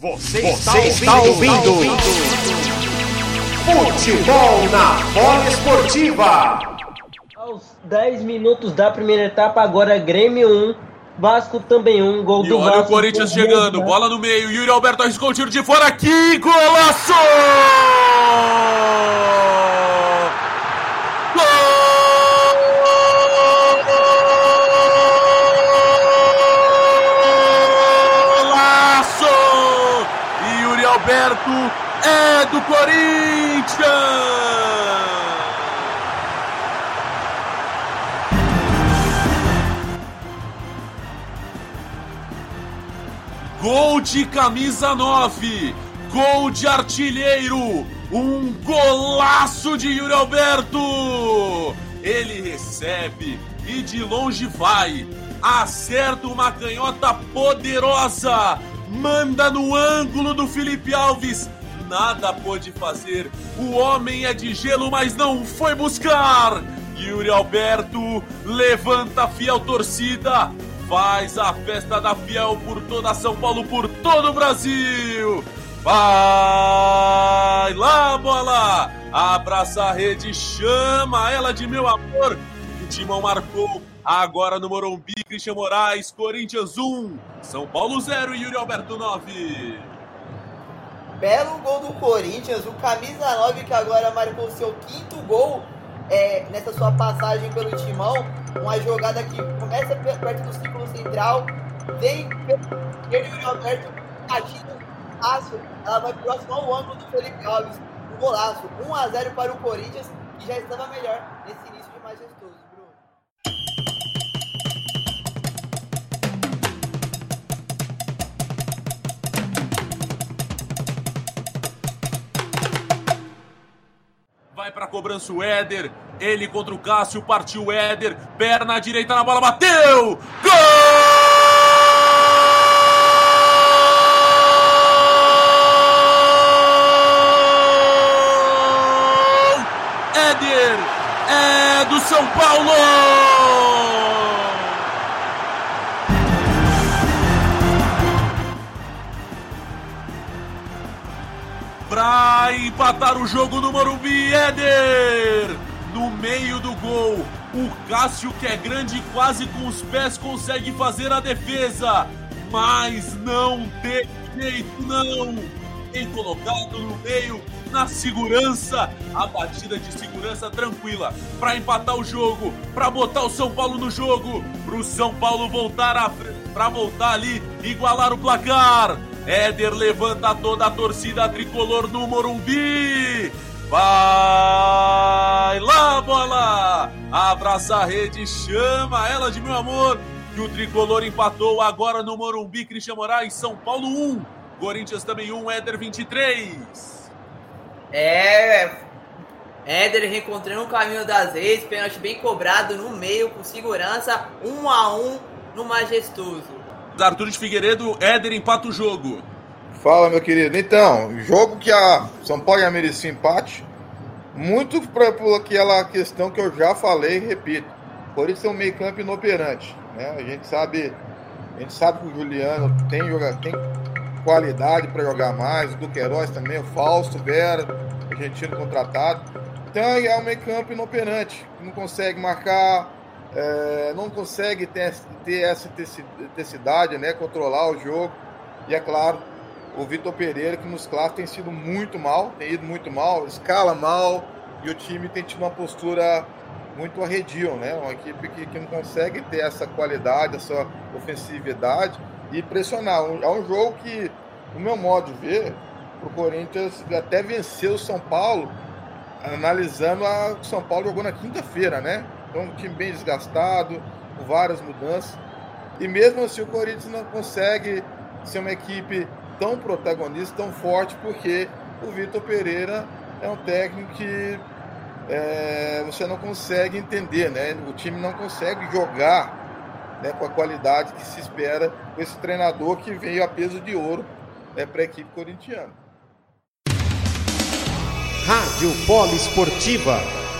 Você, Você está, ouvindo, está ouvindo. Futebol na bola esportiva. Aos 10 minutos da primeira etapa, agora Grêmio 1, Vasco também 1, gol e do olha Vasco. o Corinthians chegando, bola no meio, Yuri Alberto arriscou o tiro de fora aqui, golaço! Golaço! Yuri Alberto é do Corinthians! Gol de camisa 9, gol de artilheiro, um golaço de Yuri Alberto. Ele recebe e de longe vai, acerta uma canhota poderosa, manda no ângulo do Felipe Alves. Nada pôde fazer, o homem é de gelo, mas não foi buscar. Yuri Alberto levanta a fiel torcida, faz a festa da Fiel por toda São Paulo, por todo o Brasil. Vai lá, bola! Abraça a rede, chama ela de meu amor. O Timão marcou agora no Morumbi, Christian Moraes, Corinthians 1, São Paulo 0 e Yuri Alberto 9. Belo gol do Corinthians, o camisa 9 que agora marcou seu quinto gol é, nessa sua passagem pelo timão, uma jogada que começa perto do círculo central, vem ele o Alberto batindo fácil, ela vai próximo ao ângulo do Felipe Alves, um golaço, 1 a 0 para o Corinthians, que já estava melhor nesse início de majestoso, Vai pra cobrança o Éder. Ele contra o Cássio. Partiu o Éder. Perna direita na bola. Bateu! Gol! Éder! É do São Paulo! Pra empatar o jogo no Morumbi, Éder! No meio do gol, o Cássio, que é grande, quase com os pés consegue fazer a defesa, mas não teve jeito, não! Bem colocado no meio, na segurança, a batida de segurança tranquila, para empatar o jogo, para botar o São Paulo no jogo, pro São Paulo voltar a para voltar ali, igualar o placar. Éder levanta toda a torcida tricolor no Morumbi. Vai lá, bola! Abraça a rede, chama ela de meu amor. Que o tricolor empatou agora no Morumbi. Cristian Moraes, São Paulo 1. Corinthians também 1, Éder 23. É, Éder reencontrando o caminho das redes, pênalti bem cobrado no meio, com segurança, 1 a 1 no majestoso. Arthur de Figueiredo, Éder empata o jogo. Fala, meu querido. Então, jogo que a São Paulo ia merecer empate, muito por, aquela questão que eu já falei e repito. Por isso é um meio campo inoperante. Né? A gente sabe, a gente sabe que o Juliano tem, tem qualidade para jogar mais, o Duqueiroz também, o Fausto, Vera, argentino contratado. Então é um meio campo inoperante, não consegue marcar, é, não consegue ter, ter essa intensidade, né, controlar o jogo. E é claro, o Vitor Pereira, que nos clássicos tem sido muito mal, tem ido muito mal, escala mal, e o time tem tido uma postura muito arredio, né? Uma equipe que, que não consegue ter essa qualidade, essa ofensividade e pressionar. É um jogo que, no meu modo de ver, o Corinthians até venceu o São Paulo, analisando a o São Paulo jogou na quinta-feira, né? Então, um time bem desgastado, com várias mudanças. E mesmo assim, o Corinthians não consegue ser uma equipe tão protagonista, tão forte, porque o Vitor Pereira é um técnico que é, você não consegue entender, né? O time não consegue jogar né, com a qualidade que se espera com esse treinador que veio a peso de ouro né, para a equipe corintiana. Rádio Polo Esportiva,